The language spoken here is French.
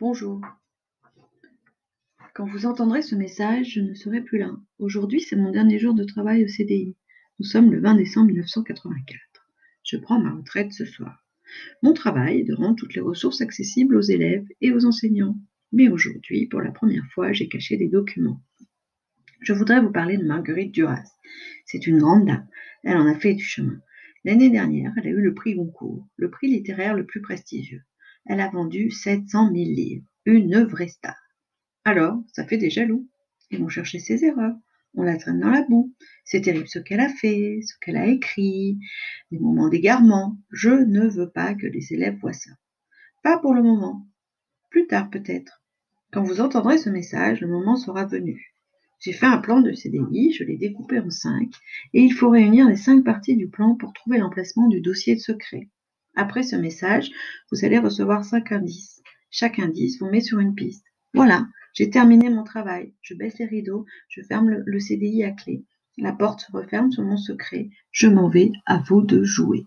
Bonjour. Quand vous entendrez ce message, je ne serai plus là. Aujourd'hui, c'est mon dernier jour de travail au CDI. Nous sommes le 20 décembre 1984. Je prends ma retraite ce soir. Mon travail est de rendre toutes les ressources accessibles aux élèves et aux enseignants. Mais aujourd'hui, pour la première fois, j'ai caché des documents. Je voudrais vous parler de Marguerite Duras. C'est une grande dame. Elle en a fait du chemin. L'année dernière, elle a eu le prix Goncourt, le prix littéraire le plus prestigieux. Elle a vendu 700 000 livres. Une vraie star. Alors, ça fait des jaloux. Ils vont chercher ses erreurs. On la traîne dans la boue. C'est terrible ce qu'elle a fait, ce qu'elle a écrit, des moments d'égarement. Je ne veux pas que les élèves voient ça. Pas pour le moment. Plus tard peut-être. Quand vous entendrez ce message, le moment sera venu. J'ai fait un plan de CDI, je l'ai découpé en cinq, et il faut réunir les cinq parties du plan pour trouver l'emplacement du dossier de secret. Après ce message, vous allez recevoir cinq indices. Chaque indice vous met sur une piste. Voilà, j'ai terminé mon travail. Je baisse les rideaux, je ferme le, CDI à clé. La porte se referme sur mon secret. Je m'en vais, à vous de jouer.